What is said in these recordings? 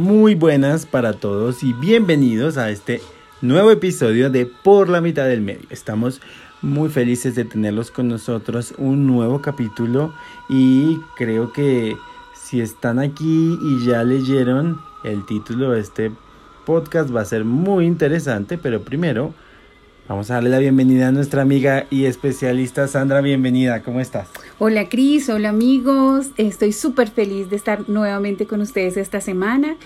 Muy buenas para todos y bienvenidos a este nuevo episodio de Por la mitad del medio. Estamos muy felices de tenerlos con nosotros, un nuevo capítulo y creo que si están aquí y ya leyeron el título de este podcast va a ser muy interesante, pero primero Vamos a darle la bienvenida a nuestra amiga y especialista Sandra. Bienvenida, ¿cómo estás? Hola Cris, hola amigos. Estoy súper feliz de estar nuevamente con ustedes esta semana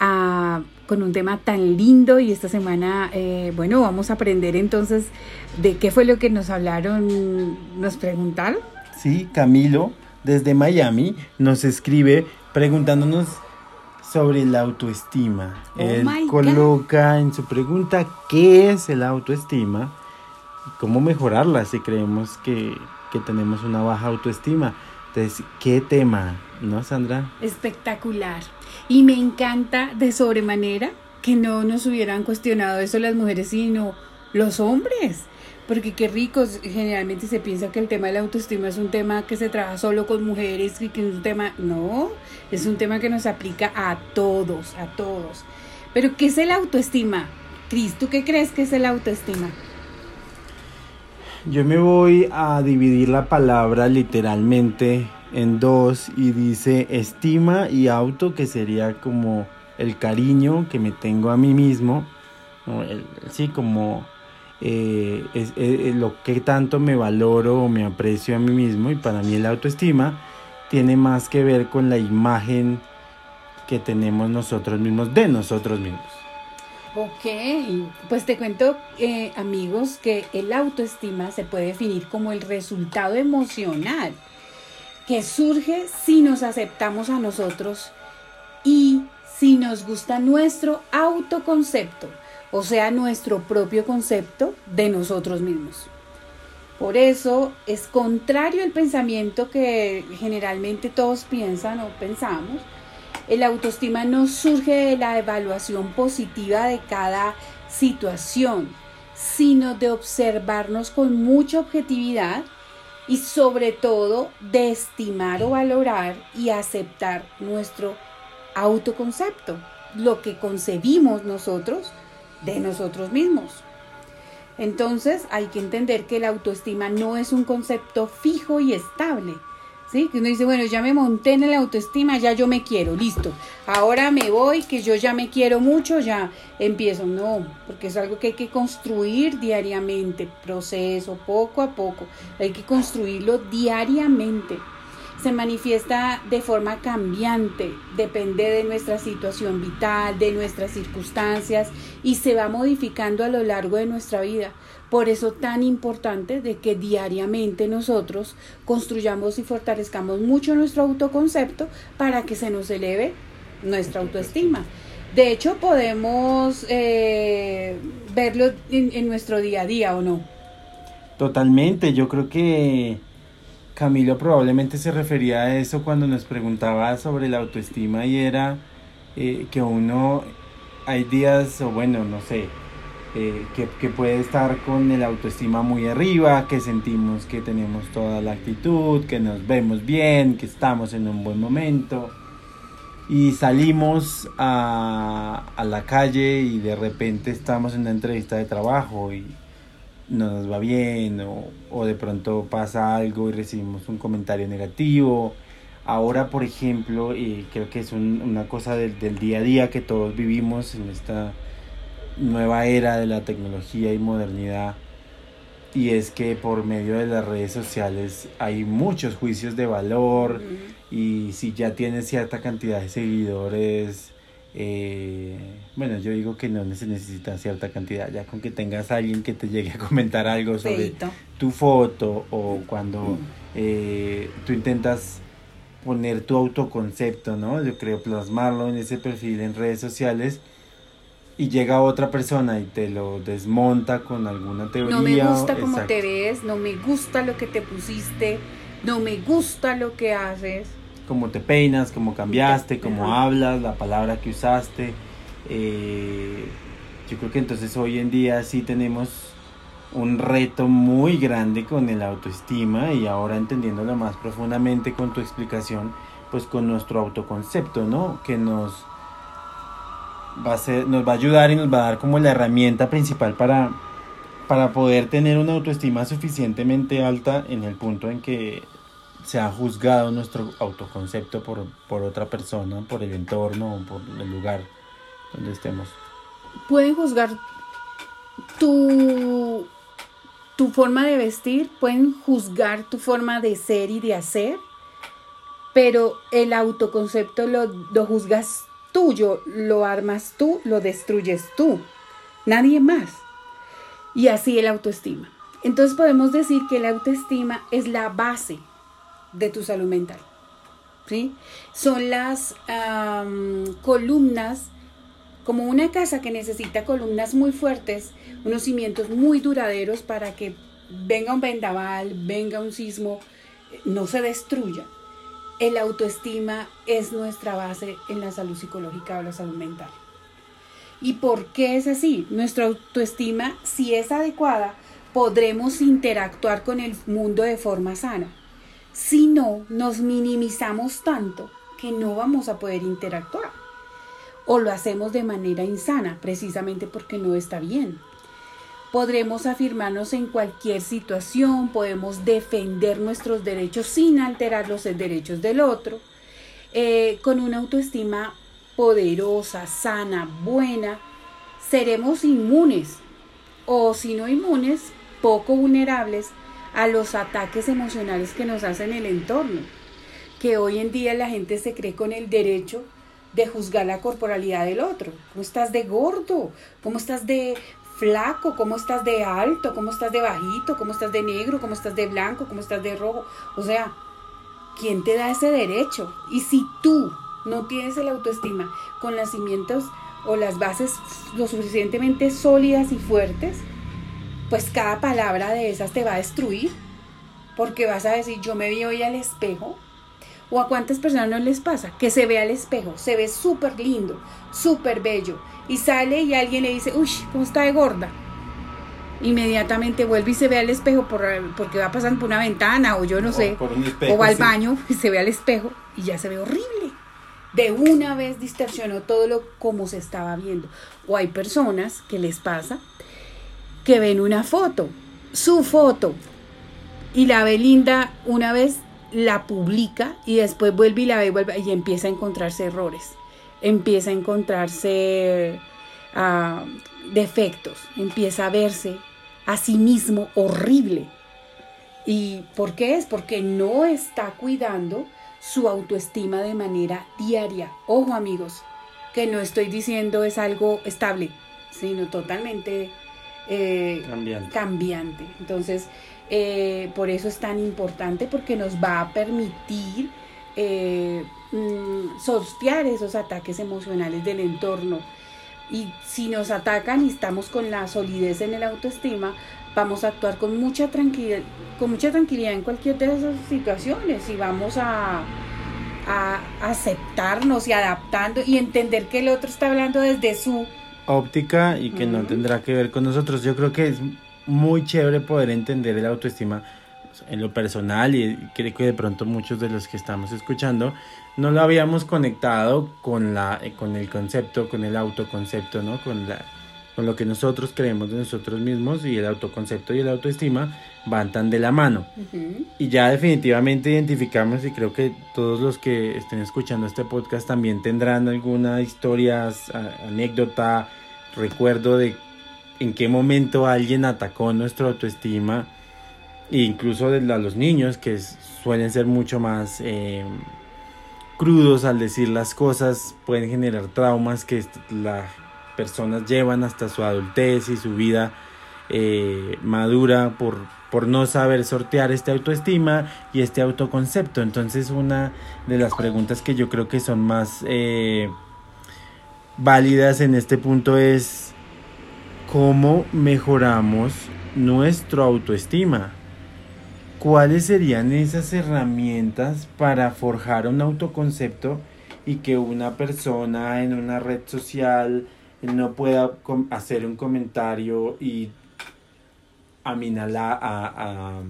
ah, con un tema tan lindo y esta semana, eh, bueno, vamos a aprender entonces de qué fue lo que nos hablaron, nos preguntaron. Sí, Camilo desde Miami nos escribe preguntándonos sobre la autoestima. Oh Él coloca en su pregunta qué es el autoestima y cómo mejorarla si creemos que, que tenemos una baja autoestima. Entonces, ¿qué tema? ¿No, Sandra? Espectacular. Y me encanta de sobremanera que no nos hubieran cuestionado eso las mujeres, sino los hombres. Porque qué ricos, generalmente se piensa que el tema de la autoestima es un tema que se trabaja solo con mujeres y que es un tema, no, es un tema que nos aplica a todos, a todos. Pero ¿qué es el autoestima? Cris, ¿tú qué crees que es el autoestima? Yo me voy a dividir la palabra literalmente en dos y dice estima y auto, que sería como el cariño que me tengo a mí mismo, ¿no? El- sí, como eh, es, lo que tanto me valoro o me aprecio a mí mismo y para mí el autoestima tiene más que ver con la imagen que tenemos nosotros mismos de nosotros mismos. Ok, pues te cuento, eh, amigos, que el autoestima se puede definir como el resultado emocional que surge si nos aceptamos a nosotros y si nos gusta nuestro autoconcepto, o sea, nuestro propio concepto de nosotros mismos. Por eso es contrario al pensamiento que generalmente todos piensan o pensamos. El autoestima no surge de la evaluación positiva de cada situación, sino de observarnos con mucha objetividad y sobre todo de estimar o valorar y aceptar nuestro autoconcepto, lo que concebimos nosotros de nosotros mismos. Entonces hay que entender que la autoestima no es un concepto fijo y estable. ¿Sí? Que uno dice, bueno, ya me monté en la autoestima, ya yo me quiero, listo. Ahora me voy, que yo ya me quiero mucho, ya empiezo. No, porque es algo que hay que construir diariamente, proceso, poco a poco. Hay que construirlo diariamente. Se manifiesta de forma cambiante, depende de nuestra situación vital, de nuestras circunstancias y se va modificando a lo largo de nuestra vida. Por eso tan importante de que diariamente nosotros construyamos y fortalezcamos mucho nuestro autoconcepto para que se nos eleve nuestra autoestima. De hecho, podemos eh, verlo en, en nuestro día a día o no. Totalmente, yo creo que Camilo probablemente se refería a eso cuando nos preguntaba sobre la autoestima y era eh, que uno, hay días, o bueno, no sé, eh, que, que puede estar con el autoestima muy arriba, que sentimos que tenemos toda la actitud, que nos vemos bien, que estamos en un buen momento. Y salimos a, a la calle y de repente estamos en una entrevista de trabajo y no nos va bien o, o de pronto pasa algo y recibimos un comentario negativo. Ahora, por ejemplo, y creo que es un- una cosa del, del día a día que todos vivimos en esta nueva era de la tecnología y modernidad, y es que por medio de las redes sociales hay muchos juicios de valor y si ya tienes cierta cantidad de seguidores, eh, bueno, yo digo que no se necesita cierta cantidad, ya con que tengas a alguien que te llegue a comentar algo sobre Feito. tu foto o cuando eh, tú intentas poner tu autoconcepto, ¿no? Yo creo plasmarlo en ese perfil en redes sociales y llega otra persona y te lo desmonta con alguna teoría. No me gusta cómo te ves, no me gusta lo que te pusiste, no me gusta lo que haces. Cómo te peinas, cómo cambiaste, cómo Ajá. hablas, la palabra que usaste. Eh, yo creo que entonces hoy en día sí tenemos un reto muy grande con el autoestima y ahora entendiéndolo más profundamente con tu explicación, pues con nuestro autoconcepto, ¿no? Que nos va a ser, nos va a ayudar y nos va a dar como la herramienta principal para, para poder tener una autoestima suficientemente alta en el punto en que se ha juzgado nuestro autoconcepto por, por otra persona, por el entorno, por el lugar donde estemos. Pueden juzgar tu, tu forma de vestir, pueden juzgar tu forma de ser y de hacer, pero el autoconcepto lo, lo juzgas tuyo, lo armas tú, lo destruyes tú, nadie más. Y así el autoestima. Entonces podemos decir que la autoestima es la base de tu salud mental. ¿sí? Son las columnas, como una casa que necesita columnas muy fuertes, unos cimientos muy duraderos para que venga un vendaval, venga un sismo, no se destruya. El autoestima es nuestra base en la salud psicológica o la salud mental. ¿Y por qué es así? Nuestra autoestima, si es adecuada, podremos interactuar con el mundo de forma sana. Si no, nos minimizamos tanto que no vamos a poder interactuar. O lo hacemos de manera insana, precisamente porque no está bien. Podremos afirmarnos en cualquier situación, podemos defender nuestros derechos sin alterar los derechos del otro, eh, con una autoestima poderosa, sana, buena, seremos inmunes o si no inmunes, poco vulnerables a los ataques emocionales que nos hacen el entorno. Que hoy en día la gente se cree con el derecho de juzgar la corporalidad del otro. ¿Cómo estás de gordo? ¿Cómo estás de flaco? ¿Cómo estás de alto? ¿Cómo estás de bajito? ¿Cómo estás de negro? ¿Cómo estás de blanco? ¿Cómo estás de rojo? O sea, ¿quién te da ese derecho? Y si tú no tienes el autoestima con los cimientos o las bases lo suficientemente sólidas y fuertes, pues cada palabra de esas te va a destruir. Porque vas a decir, yo me vi hoy al espejo. O a cuántas personas no les pasa que se ve al espejo, se ve súper lindo, súper bello. Y sale y alguien le dice, uy, ¿cómo está de gorda? Inmediatamente vuelve y se ve al espejo por, porque va pasando por una ventana o yo no sé. o va al baño y se ve al espejo y ya se ve horrible. De una vez distorsionó todo lo como se estaba viendo. O hay personas que les pasa que ven una foto, su foto, y la ve linda una vez, la publica y después vuelve y la ve vuelve, y empieza a encontrarse errores, empieza a encontrarse ah, defectos, empieza a verse a sí mismo horrible. ¿Y por qué es? Porque no está cuidando su autoestima de manera diaria. Ojo amigos, que no estoy diciendo es algo estable, sino totalmente eh, cambiante. Entonces, eh, por eso es tan importante porque nos va a permitir eh, mm, sortear esos ataques emocionales del entorno. Y si nos atacan y estamos con la solidez en el autoestima, vamos a actuar con mucha tranquilidad, con mucha tranquilidad en cualquier de esas situaciones y vamos a, a aceptarnos y adaptando y entender que el otro está hablando desde su óptica y que no tendrá que ver con nosotros. Yo creo que es muy chévere poder entender el autoestima en lo personal y creo que de pronto muchos de los que estamos escuchando no lo habíamos conectado con la con el concepto, con el autoconcepto, ¿no? Con la con lo que nosotros creemos de nosotros mismos y el autoconcepto y el autoestima van tan de la mano. Y ya definitivamente identificamos y creo que todos los que estén escuchando este podcast también tendrán alguna historia, anécdota, recuerdo de en qué momento alguien atacó nuestra autoestima, e incluso de los niños que suelen ser mucho más eh, crudos al decir las cosas, pueden generar traumas que la personas llevan hasta su adultez y su vida eh, madura por, por no saber sortear esta autoestima y este autoconcepto. Entonces una de las preguntas que yo creo que son más eh, válidas en este punto es cómo mejoramos nuestro autoestima. ¿Cuáles serían esas herramientas para forjar un autoconcepto y que una persona en una red social no pueda hacer un comentario y a,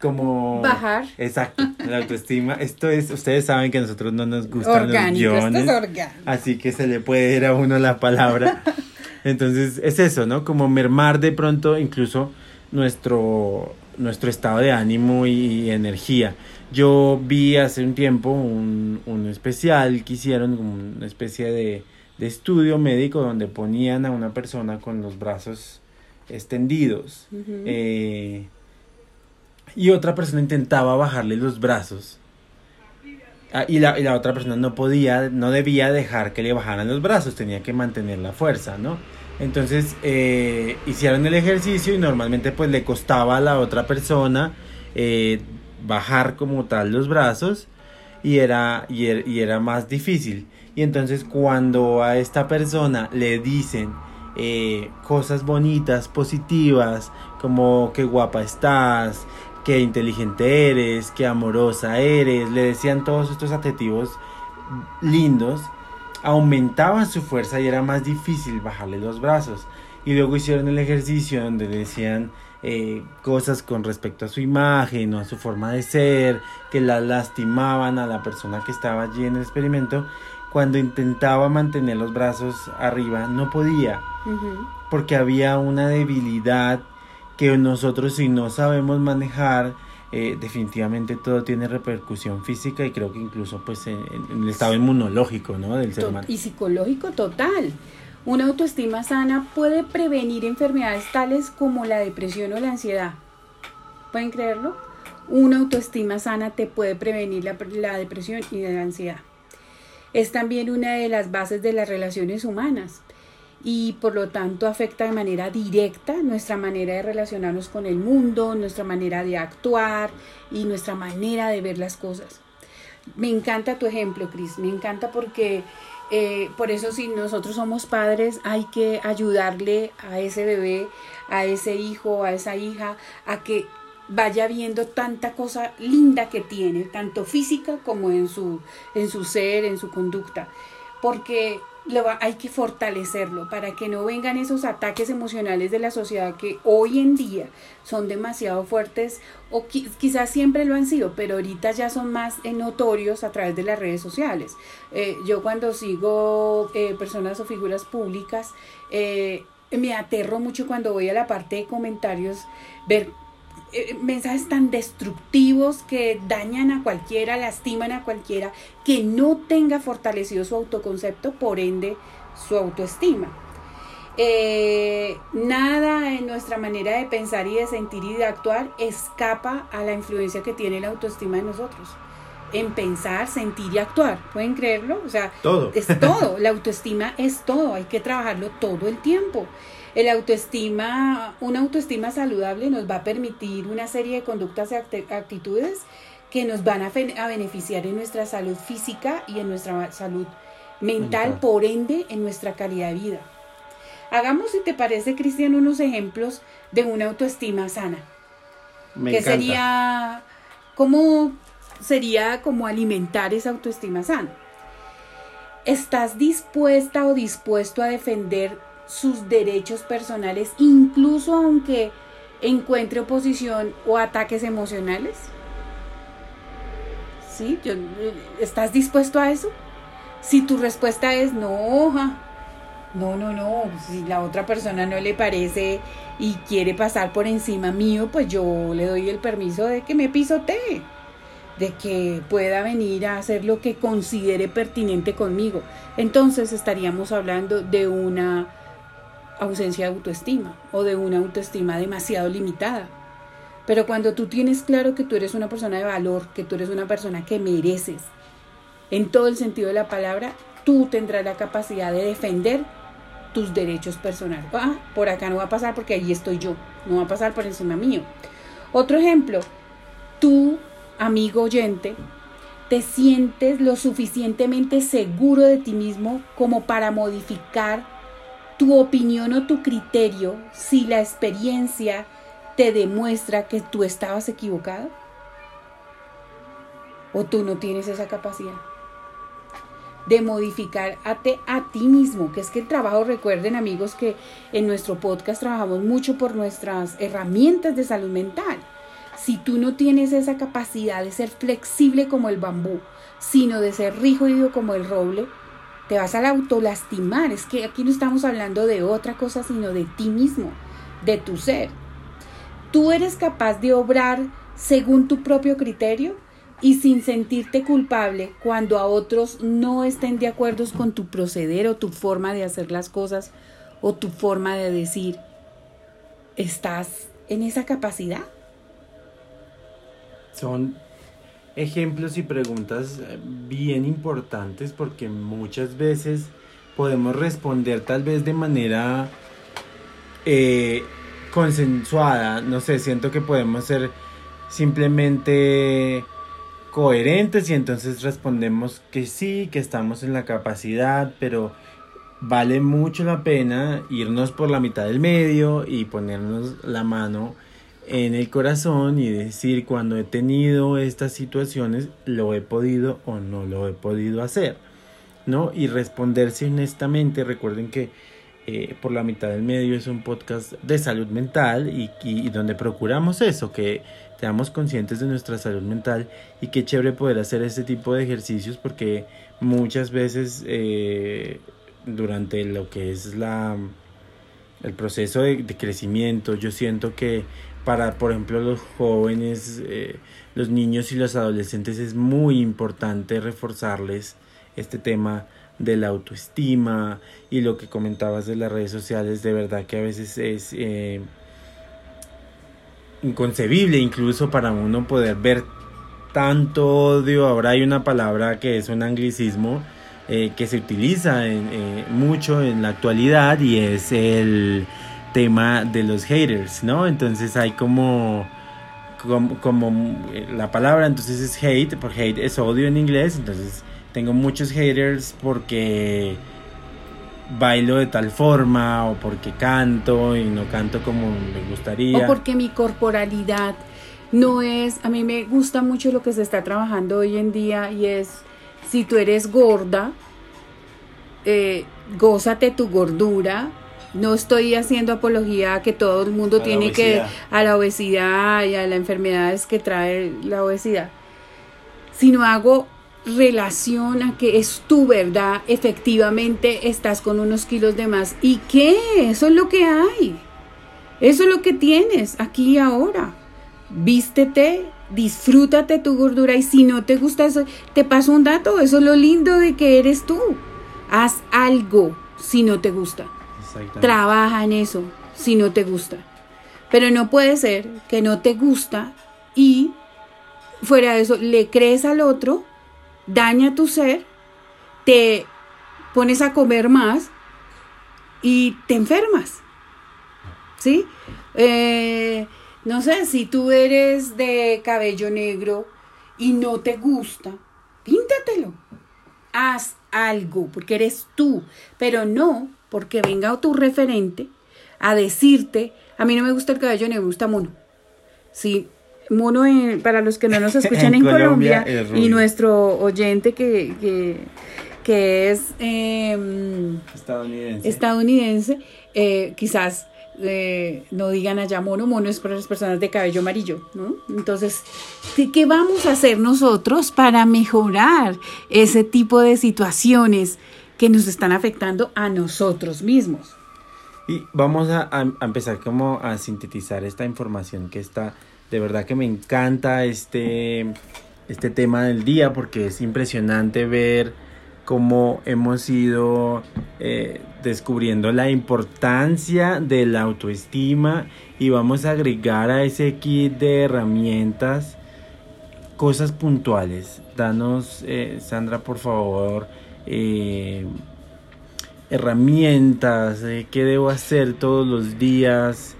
como bajar. Exacto, la autoestima. Esto es, ustedes saben que a nosotros no nos gustan orgánico, los guiones, esto es orgánico. así que se le puede ir a uno la palabra. Entonces es eso, ¿no? Como mermar de pronto incluso nuestro nuestro estado de ánimo y, energía. Yo vi hace un tiempo un, un especial que hicieron, una especie de, de estudio médico donde ponían a una persona con los brazos extendidos eh, y otra persona intentaba bajarle los brazos ah, y, la, y la otra persona no podía, no debía dejar que le bajaran los brazos, tenía que mantener la fuerza, ¿no? Entonces eh, hicieron el ejercicio y normalmente pues le costaba a la otra persona eh, bajar como tal los brazos y era, y, er, y era más difícil. Y entonces cuando a esta persona le dicen eh, cosas bonitas, positivas, como qué guapa estás, qué inteligente eres, qué amorosa eres, le decían todos estos adjetivos lindos, aumentaban su fuerza y era más difícil bajarle los brazos. Y luego hicieron el ejercicio donde decían eh, cosas con respecto a su imagen o a su forma de ser, que la lastimaban a la persona que estaba allí en el experimento cuando intentaba mantener los brazos arriba, no podía, porque había una debilidad que nosotros si no sabemos manejar, eh, definitivamente todo tiene repercusión física y creo que incluso pues en, el estado inmunológico ¿no? del ser humano. Y psicológico total. Una autoestima sana puede prevenir enfermedades tales como la depresión o la ansiedad. ¿Pueden creerlo? Una autoestima sana te puede prevenir la, la depresión y la ansiedad es también una de las bases de las relaciones humanas y por lo tanto afecta de manera directa nuestra manera de relacionarnos con el mundo, nuestra manera de actuar y nuestra manera de ver las cosas. Me encanta tu ejemplo, Cris, me encanta porque eh, por eso si nosotros somos padres hay que ayudarle a ese bebé, a ese hijo, a esa hija, a que vaya viendo tanta cosa linda que tiene, tanto física como en su, en su ser, en su conducta, porque lo hay que fortalecerlo para que no vengan esos ataques emocionales de la sociedad que hoy en día son demasiado fuertes o quizás siempre lo han sido, pero ahorita ya son más notorios a través de las redes sociales. Eh, yo cuando sigo eh, personas o figuras públicas, eh, me aterro mucho cuando voy a la parte de comentarios ver eh, mensajes tan destructivos que dañan a cualquiera, lastiman a cualquiera, que no tenga fortalecido su autoconcepto, por ende su autoestima. Eh, nada en nuestra manera de pensar y de sentir y de actuar escapa a la influencia que tiene la autoestima de nosotros. En pensar, sentir y actuar. ¿Pueden creerlo? O sea, todo. es todo. La autoestima es todo. Hay que trabajarlo todo el tiempo. El autoestima, una autoestima saludable nos va a permitir una serie de conductas y actitudes que nos van a, beneficiar en nuestra salud física y en nuestra salud mental, por ende en nuestra calidad de vida. Hagamos, si te parece, Cristian, unos ejemplos de una autoestima sana. Me que sería, ¿cómo sería como alimentar esa autoestima sana? ¿Estás dispuesta o dispuesto a defender sus derechos personales, incluso aunque encuentre oposición o ataques emocionales? ¿Sí? ¿Estás dispuesto a eso? Si tu respuesta es no, no, no, no, si la otra persona no le parece y quiere pasar por encima mío, pues yo le doy el permiso de que me pisotee, de que pueda venir a hacer lo que considere pertinente conmigo. Entonces estaríamos hablando de una ausencia de autoestima o de una autoestima demasiado limitada. Pero cuando tú tienes claro que tú eres una persona de valor, que tú eres una persona que mereces, en todo el sentido de la palabra, tú tendrás la capacidad de defender tus derechos personales. Ah, por acá no va a pasar porque ahí estoy yo, no va a pasar por encima mío. Otro ejemplo, tú, amigo oyente, te sientes lo suficientemente seguro de ti mismo como para modificar tu opinión o tu criterio si la experiencia te demuestra que tú estabas equivocado? ¿O tú no tienes esa capacidad? de modificar a, a ti mismo, que es que el trabajo, recuerden amigos que en nuestro podcast trabajamos mucho por nuestras herramientas de salud mental. si tú no tienes esa capacidad de ser flexible como el bambú, sino de ser rígido como el roble, te vas a autolastimar. Es que aquí no estamos hablando de otra cosa, sino de ti mismo, de tu ser. Tú eres capaz de obrar según tu propio criterio y sin sentirte culpable cuando a otros no estén de acuerdo con tu proceder o tu forma de hacer las cosas o tu forma de decir, ¿estás en esa capacidad? Son ejemplos y preguntas eh, bien importantes porque muchas veces podemos responder tal vez de manera eh, consensuada, no sé, siento que podemos ser simplemente coherentes y entonces respondemos que sí, que estamos en la capacidad, pero vale mucho la pena irnos por la mitad del medio y ponernos la mano en el corazón y decir cuando he tenido estas situaciones lo he podido o no lo he podido hacer, ¿no? Y responderse honestamente, recuerden que eh, por la mitad del medio es un podcast de salud mental y, y donde procuramos eso, que seamos conscientes de nuestra salud mental y qué chévere poder hacer este tipo de ejercicios porque muchas veces eh, durante lo que es la el proceso de, crecimiento yo siento que para por ejemplo los jóvenes eh, los niños y los adolescentes es muy importante reforzarles este tema de la autoestima y lo que comentabas de las redes sociales de verdad que a veces es eh, inconcebible incluso para uno poder ver tanto odio. Ahora hay una palabra que es un anglicismo eh, que se utiliza en, mucho en la actualidad y es el tema de los haters, ¿no? Entonces hay como, como, como eh, la palabra entonces es hate, porque hate es odio en inglés, entonces tengo muchos haters porque bailo de tal forma o porque canto y no canto como me gustaría. O porque mi corporalidad no es, a mí me gusta mucho lo que se está trabajando hoy en día y es, si tú eres gorda, eh, gózate tu gordura. No estoy haciendo apología a que todo el mundo tiene que a la obesidad y a las enfermedades que trae la obesidad, sino hago relación a que es tu verdad, efectivamente estás con unos kilos de más. ¿Y qué? Eso es lo que hay. Eso es lo que tienes aquí y ahora. Vístete, disfrútate tu gordura y si no te gusta eso, te paso un dato, eso es lo lindo de que eres tú. Haz algo si no te gusta. Trabaja en eso si no te gusta. Pero no puede ser que no te gusta y fuera de eso le crees al otro daña tu ser, te pones a comer más y te enfermas. ¿Sí? Eh, no sé, si tú eres de cabello negro y no te gusta, píntatelo. Haz algo, porque eres tú, pero no porque venga tu referente a decirte, a mí no me gusta el cabello negro, me gusta mono. Sí, Mono, para los que no nos escuchan en, Colombia, y nuestro oyente que, que, es em, estadounidense, estadounidense eh, quizás eh, no digan allá mono, mono es para las personas de cabello amarillo, ¿no? Entonces, ¿qué vamos a hacer nosotros para mejorar ese tipo de situaciones que nos están afectando a nosotros mismos? Y vamos a, empezar como a sintetizar esta información que está de verdad que me encanta este, este tema del día porque es impresionante ver cómo hemos ido eh, descubriendo la importancia de la autoestima y vamos a agregar a ese kit de herramientas cosas puntuales. Danos, eh, Sandra, por favor, eh, herramientas, qué debo hacer todos los días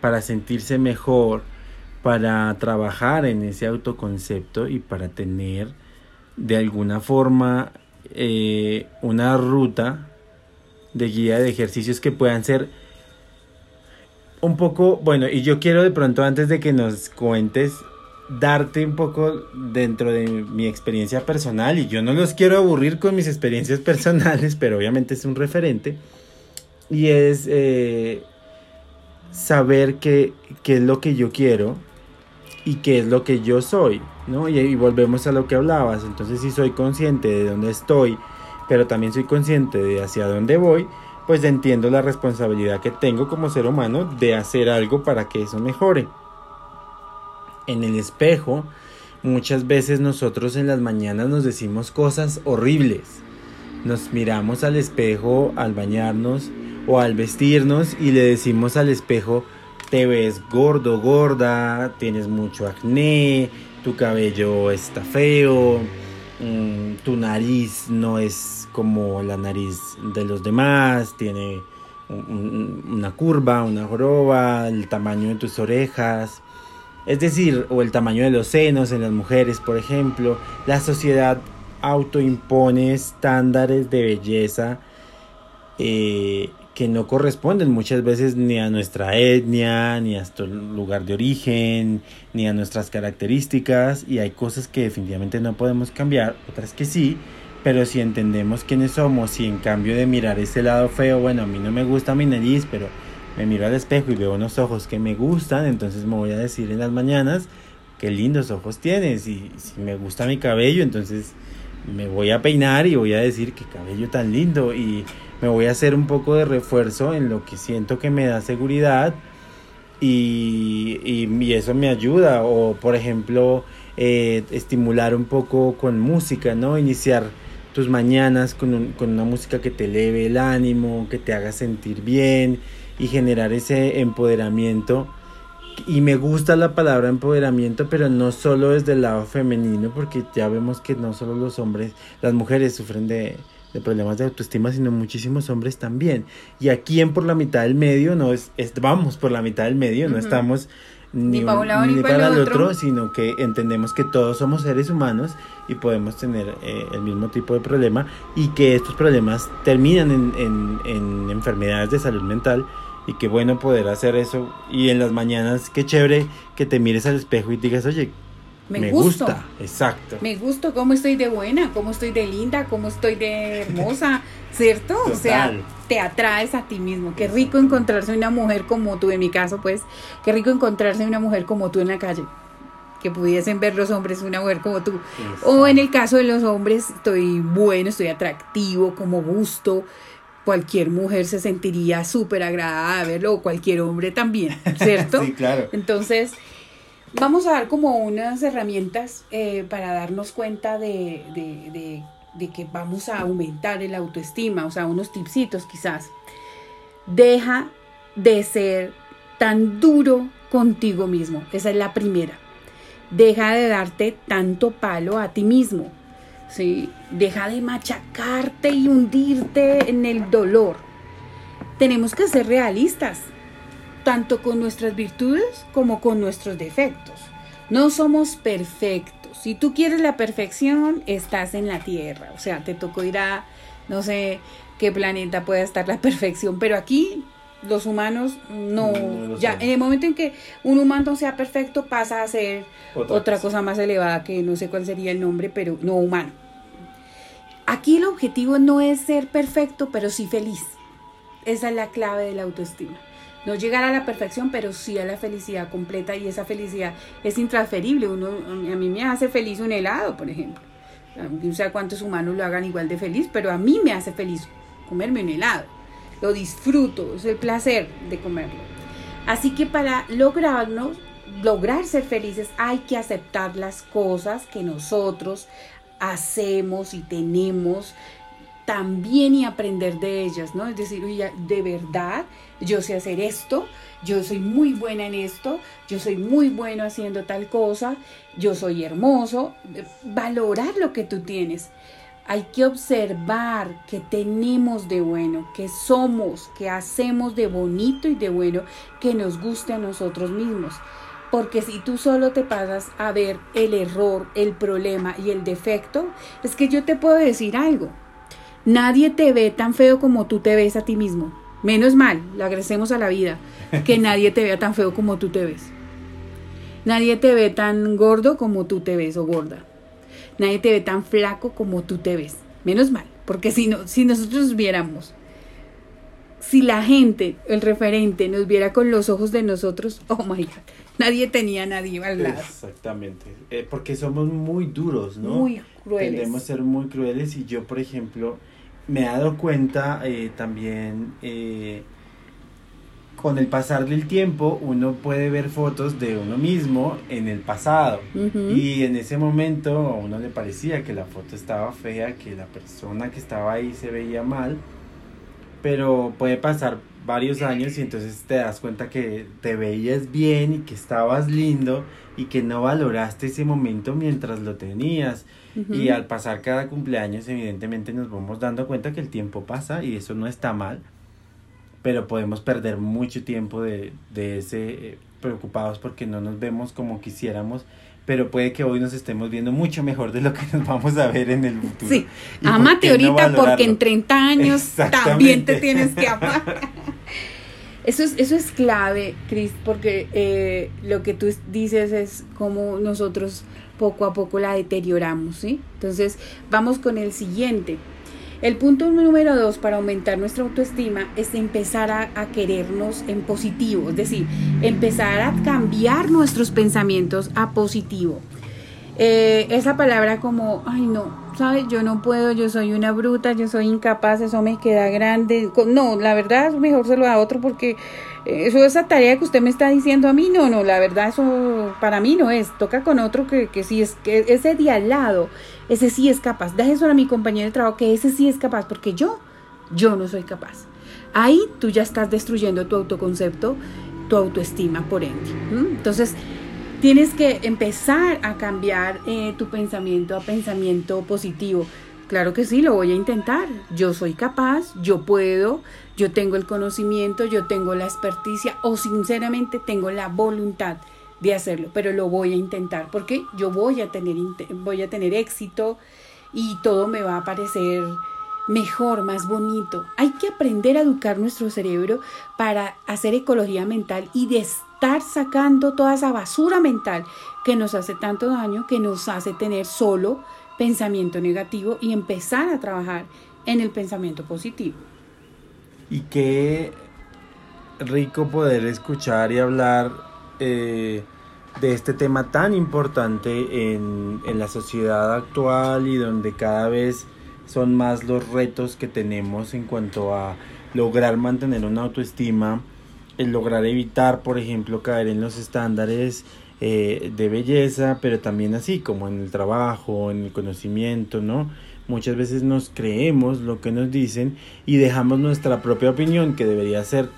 para sentirse mejor, para trabajar en ese autoconcepto y para tener de alguna forma eh, una ruta de guía de ejercicios que puedan ser un poco, bueno, y yo quiero de pronto antes de que nos cuentes, darte un poco dentro de mi experiencia personal, y yo no los quiero aburrir con mis experiencias personales, pero obviamente es un referente, y es eh, saber qué, qué es lo que yo quiero y qué es lo que yo soy, ¿no? Y, y volvemos a lo que hablabas, entonces si soy consciente de dónde estoy, pero también soy consciente de hacia dónde voy, pues entiendo la responsabilidad que tengo como ser humano de hacer algo para que eso mejore. En el espejo, muchas veces nosotros en las mañanas nos decimos cosas horribles. Nos miramos al espejo al bañarnos o al vestirnos y le decimos al espejo, te ves gordo, gorda, tienes mucho acné, tu cabello está feo, mm, tu nariz no es como la nariz de los demás, tiene una curva, una joroba, el tamaño de tus orejas, es decir, o el tamaño de los senos en las mujeres, por ejemplo. La sociedad autoimpone estándares de belleza eh, que no corresponden muchas veces ni a nuestra etnia, ni a nuestro lugar de origen, ni a nuestras características y hay cosas que definitivamente no podemos cambiar, otras que sí, pero si entendemos quiénes somos y en cambio de mirar ese lado feo, bueno, a mí no me gusta mi nariz, pero me miro al espejo y veo unos ojos que me gustan, entonces me voy a decir en las mañanas qué lindos ojos tienes y si me gusta mi cabello, entonces me voy a peinar y voy a decir qué cabello tan lindo y me voy a hacer un poco de refuerzo en lo que siento que me da seguridad y, y, eso me ayuda o por ejemplo eh, estimular un poco con música, ¿no? Iniciar tus mañanas con, con una música que te eleve el ánimo, que te haga sentir bien y generar ese empoderamiento. Y me gusta la palabra empoderamiento, pero no solo desde el lado femenino, porque ya vemos que no solo los hombres, las mujeres sufren de, de problemas de autoestima, sino muchísimos hombres también. Y aquí en por la mitad del medio, no es, vamos por la mitad del medio, no estamos ni, para, un lado, ni, para, el otro. sino que entendemos que todos somos seres humanos y podemos tener eh, el mismo tipo de problema y que estos problemas terminan en, en, en enfermedades de salud mental y qué bueno poder hacer eso y en las mañanas qué chévere que te mires al espejo y digas oye me, gusta, exacto. Me gusta cómo estoy de buena, cómo estoy de linda, cómo estoy de hermosa, ¿cierto? O sea, te atraes a ti mismo. Qué rico encontrarse una mujer como tú, en mi caso, pues, qué rico encontrarse una mujer como tú en la calle. Que pudiesen ver los hombres una mujer como tú. O en el caso de los hombres, estoy bueno, estoy atractivo, como gusto. Cualquier mujer se sentiría súper agradada de verlo, o cualquier hombre también, ¿cierto? sí, claro. Entonces, Vamos a dar como unas herramientas eh, para darnos cuenta de, de, que vamos a aumentar el autoestima, o sea, unos tipsitos quizás. Deja de ser tan duro contigo mismo. Esa es la primera. Deja de darte tanto palo a ti mismo. ¿sí? Deja de machacarte y hundirte en el dolor. Tenemos que ser realistas tanto con nuestras virtudes como con nuestros defectos. No somos perfectos. Si tú quieres la perfección, estás en la Tierra. O sea, te tocó ir a, no sé qué planeta pueda estar la perfección, pero aquí los humanos no, ya en el momento en que un humano sea perfecto pasa a ser otra, cosa más elevada que no sé cuál sería el nombre, pero no humano. Aquí el objetivo no es ser perfecto, pero sí feliz. Esa es la clave de la autoestima no llegar a la perfección, pero sí a la felicidad completa y esa felicidad es intransferible. Uno, a mí me hace feliz un helado, por ejemplo. No sé cuántos humanos lo hagan igual de feliz, pero a mí me hace feliz comerme un helado. Lo disfruto, es el placer de comerlo. Así que para lograrnos, lograr ser felices hay que aceptar las cosas que nosotros hacemos y tenemos también y aprender de ellas, ¿no? Es decir, de verdad, yo sé hacer esto, yo soy muy buena en esto, yo soy muy bueno haciendo tal cosa, yo soy hermoso, valorar lo que tú tienes. Hay que observar qué tenemos de bueno, qué somos, qué hacemos de bonito y de bueno que nos guste a nosotros mismos. Porque si tú solo te pasas a ver el error, el problema y el defecto, es que yo te puedo decir algo Nadie te ve tan feo como tú te ves a ti mismo. Menos mal, le agradecemos a la vida, que nadie te vea tan feo como tú te ves. Nadie te ve tan gordo como tú te ves o gorda. Nadie te ve tan flaco como tú te ves. Menos mal, porque si, no, si nosotros viéramos si la gente, el referente, nos viera con los ojos de nosotros, oh my God, nadie tenía a nadie al lado. Exactamente, eh, porque somos muy duros, ¿no? Muy crueles. Tendemos a ser muy crueles y yo, por ejemplo, me he dado cuenta eh, también eh, con el pasar del tiempo uno puede ver fotos de uno mismo en el pasado y en ese momento a uno le parecía que la foto estaba fea, que la persona que estaba ahí se veía mal, pero puede pasar varios años y entonces te das cuenta que te veías bien y que estabas lindo y que no valoraste ese momento mientras lo tenías. Y al pasar cada cumpleaños, evidentemente nos vamos dando cuenta que el tiempo pasa y eso no está mal, pero podemos perder mucho tiempo de, de ese eh, preocupados porque no nos vemos como quisiéramos, pero puede que hoy nos estemos viendo mucho mejor de lo que nos vamos a ver en el futuro. Sí, ¿Y por amate no ahorita porque en 30 años también te tienes que amar. Eso es, eso es clave, Cris, porque eh, lo que tú es- dices es como nosotros poco a poco la deterioramos, ¿sí? Entonces, vamos con el siguiente. El punto número dos para aumentar nuestra autoestima es empezar a, querernos en positivo, es decir, empezar a cambiar nuestros pensamientos a positivo. Eh, esa palabra como, ay no, ¿sabes? Yo no puedo, yo soy una bruta, yo soy incapaz, eso me queda grande. No, la verdad, mejor se lo da a otro porque eso, esa tarea que usted me está diciendo a mí, no, no, la verdad, eso para mí no es. Toca con otro que, que sí es, que ese de al lado, ese sí es capaz. Deje eso a mi compañero de trabajo, que ese sí es capaz, porque yo, yo no soy capaz. Ahí tú ya estás destruyendo tu autoconcepto, tu autoestima, por ende. Entonces, tienes que empezar a cambiar eh, tu pensamiento a pensamiento positivo. Claro que sí, lo voy a intentar. Yo soy capaz, yo puedo, yo tengo el conocimiento, yo tengo la experticia o sinceramente tengo la voluntad de hacerlo, pero lo voy a intentar porque yo voy a tener voy a tener éxito y todo me va a parecer mejor, más bonito. Hay que aprender a educar nuestro cerebro para hacer ecología mental y de estar sacando toda esa basura mental que nos hace tanto daño, que nos hace tener solo pensamiento negativo y empezar a trabajar en el pensamiento positivo. Y qué rico poder escuchar y hablar eh, de este tema tan importante en, en la sociedad actual y donde cada vez son más los retos que tenemos en cuanto a lograr mantener una autoestima, el lograr evitar, por ejemplo, caer en los estándares eh, de belleza, pero también así como en el trabajo, en el conocimiento, ¿no? Muchas veces nos creemos lo que nos dicen y dejamos nuestra propia opinión, que debería ser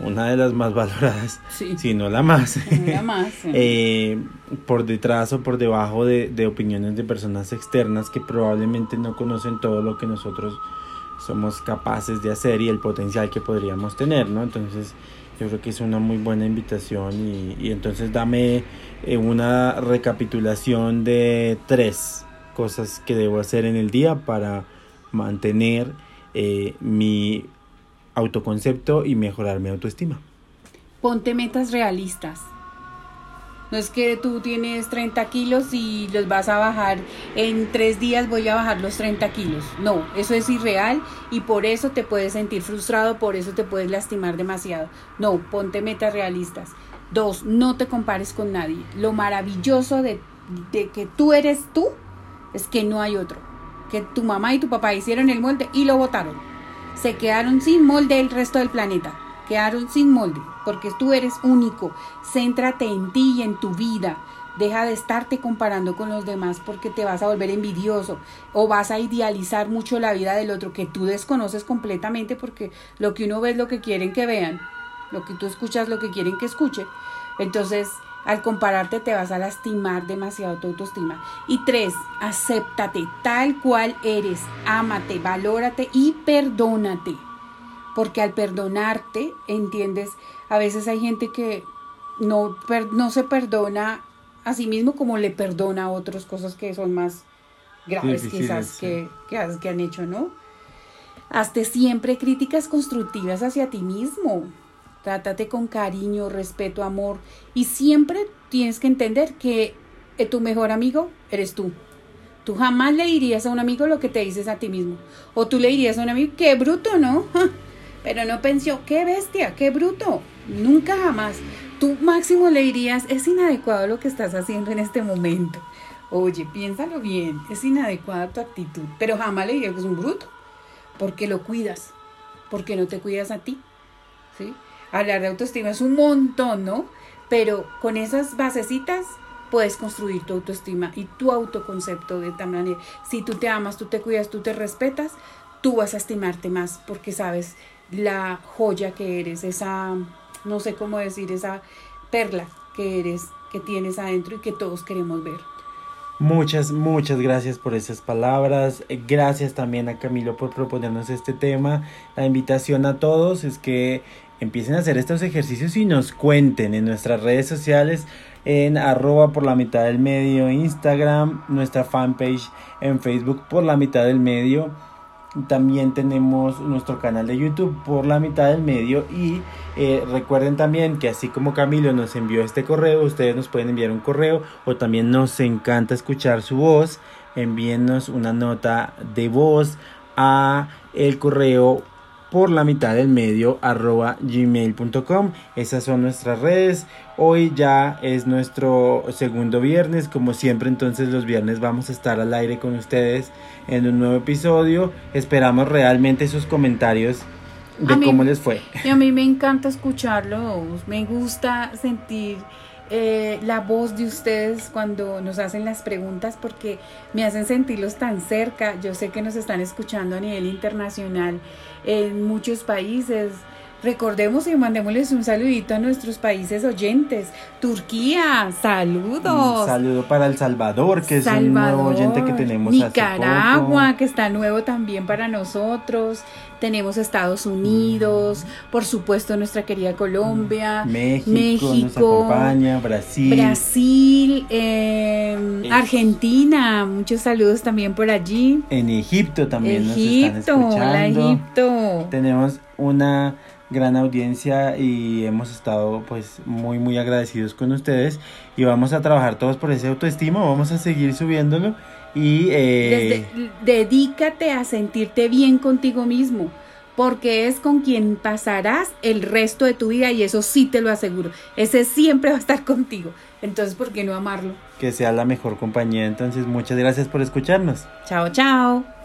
una de las más valoradas, Sí. si no la más, Nada más. sí. eh, por detrás o por debajo de, de opiniones de personas externas que probablemente no conocen todo lo que nosotros somos capaces de hacer y el potencial que podríamos tener, ¿no? Entonces, yo creo que es una muy buena invitación y, y entonces dame eh, una recapitulación de tres cosas que debo hacer en el día para mantener eh, mi autoconcepto y mejorar mi autoestima. Ponte metas realistas. No es que tú tienes 30 kilos y los vas a bajar en tres días voy a bajar los 30 kilos. No, eso es irreal y por eso te puedes sentir frustrado, por eso te puedes lastimar demasiado. No, ponte metas realistas. Dos, no te compares con nadie. Lo maravilloso de, de que tú eres tú es que no hay otro. Que tu mamá y tu papá hicieron el molde y lo botaron. Se quedaron sin molde el resto del planeta quedaron sin molde, porque tú eres único. Céntrate en ti y en tu vida. Deja de estarte comparando con los demás porque te vas a volver envidioso o vas a idealizar mucho la vida del otro que tú desconoces completamente porque lo que uno ve es lo que quieren que vean, lo que tú escuchas lo que quieren que escuche. Entonces, al compararte te vas a lastimar demasiado tu autoestima. Y tres, acéptate tal cual eres, ámate, valórate y perdónate porque al perdonarte, entiendes, a veces hay gente que no, per- no se perdona a sí mismo como le perdona a otras cosas que son más graves Difíciles, quizás sí. que, que, has- que han hecho, ¿no? Hazte siempre críticas constructivas hacia ti mismo. Trátate con cariño, respeto, amor y siempre tienes que entender que eh, tu mejor amigo eres tú. Tú jamás le dirías a un amigo lo que te dices a ti mismo. O tú le dirías a un amigo, qué bruto, ¿no? Pero no pensó, qué bestia, qué bruto, nunca jamás. Tú máximo le dirías, es inadecuado lo que estás haciendo en este momento. Oye, piénsalo bien, es inadecuada tu actitud, pero jamás le dirías que es un bruto, porque lo cuidas, porque no te cuidas a ti. ¿sí? Hablar de autoestima es un montón, ¿no? Pero con esas basecitas puedes construir tu autoestima y tu autoconcepto de tal manera. Si tú te amas, tú te cuidas, tú te respetas, tú vas a estimarte más porque sabes la joya que eres, esa, no sé cómo decir, esa perla que eres, que tienes adentro y que todos queremos ver. Muchas, muchas gracias por esas palabras. Gracias también a Camilo por proponernos este tema. La invitación a todos es que empiecen a hacer estos ejercicios y nos cuenten en nuestras redes sociales en arroba por la mitad del medio Instagram, nuestra fanpage en Facebook por la mitad del medio. También tenemos nuestro canal de YouTube por la mitad del medio y eh, recuerden también que así como Camilo nos envió este correo, ustedes nos pueden enviar un correo o también nos encanta escuchar su voz. Envíennos una nota de voz a el correo por la mitad del medio arroba gmail.com. Esas son nuestras redes. Hoy ya es nuestro segundo viernes. Como siempre, entonces los viernes vamos a estar al aire con ustedes en un nuevo episodio. Esperamos realmente sus comentarios de cómo les fue. Y a mí me encanta escucharlos. Me gusta sentir eh, la voz de ustedes cuando nos hacen las preguntas porque me hacen sentirlos tan cerca. Yo sé que nos están escuchando a nivel internacional en muchos países. Recordemos y mandémosles un saludito a nuestros países oyentes. Turquía, saludos. Un saludo para El Salvador, que es un nuevo oyente que tenemos. Nicaragua, que está nuevo también para nosotros. Tenemos Estados Unidos, por supuesto nuestra querida Colombia, México, México Brasil. Brasil, em, Argentina, muchos saludos también por allí. En Egipto también nos están escuchando. Hola Egipto. Tenemos una gran audiencia y hemos estado pues muy muy agradecidos con ustedes y vamos a trabajar todos por ese autoestima, vamos a seguir subiéndolo y eh, dedícate a sentirte bien contigo mismo porque es con quien pasarás el resto de tu vida y eso sí te lo aseguro, ese siempre va a estar contigo, entonces ¿por qué no amarlo? Que sea la mejor compañía, entonces muchas gracias por escucharnos. Chao, chao.